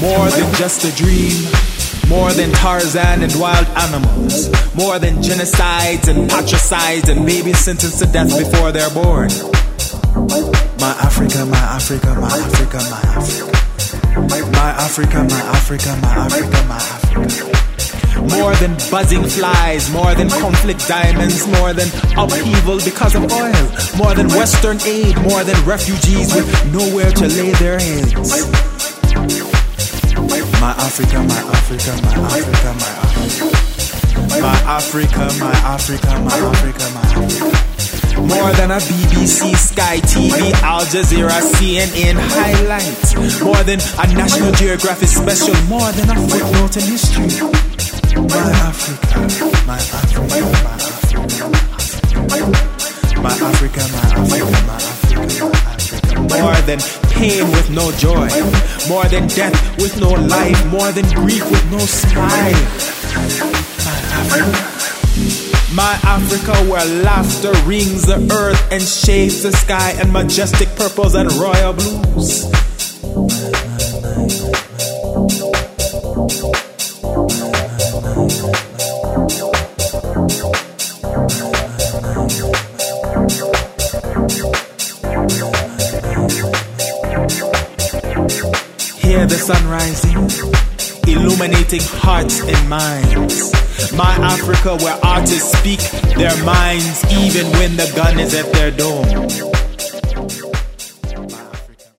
just a dream. More than Tarzan and wild animals. More than genocides and patricides and babies sentenced to death before they're born. My Africa, my Africa, my Africa, my Africa. My Africa, my Africa, my Africa, my Africa. More than buzzing flies, more than conflict diamonds, more than upheaval because of oil, more than Western aid, more than refugees with nowhere to lay their heads. My Africa, my Africa, my Africa, my Africa. My Africa, my Africa, my Africa, my Africa. More than a BBC, Sky TV, Al Jazeera, CNN highlight. More than a National Geographic special. More than a footnote in history. My Africa, my Africa, my Africa, my Africa, my Africa, my Africa, my Africa. More than pain with no joy. More than death with no life. More than grief with no smile. My Africa. Where laughter rings the earth and shades the sky, and majestic purples and royal blues. Hear the sun rising, illuminating hearts and minds. My Africa, where artists speak their minds, even when the gun is at their door.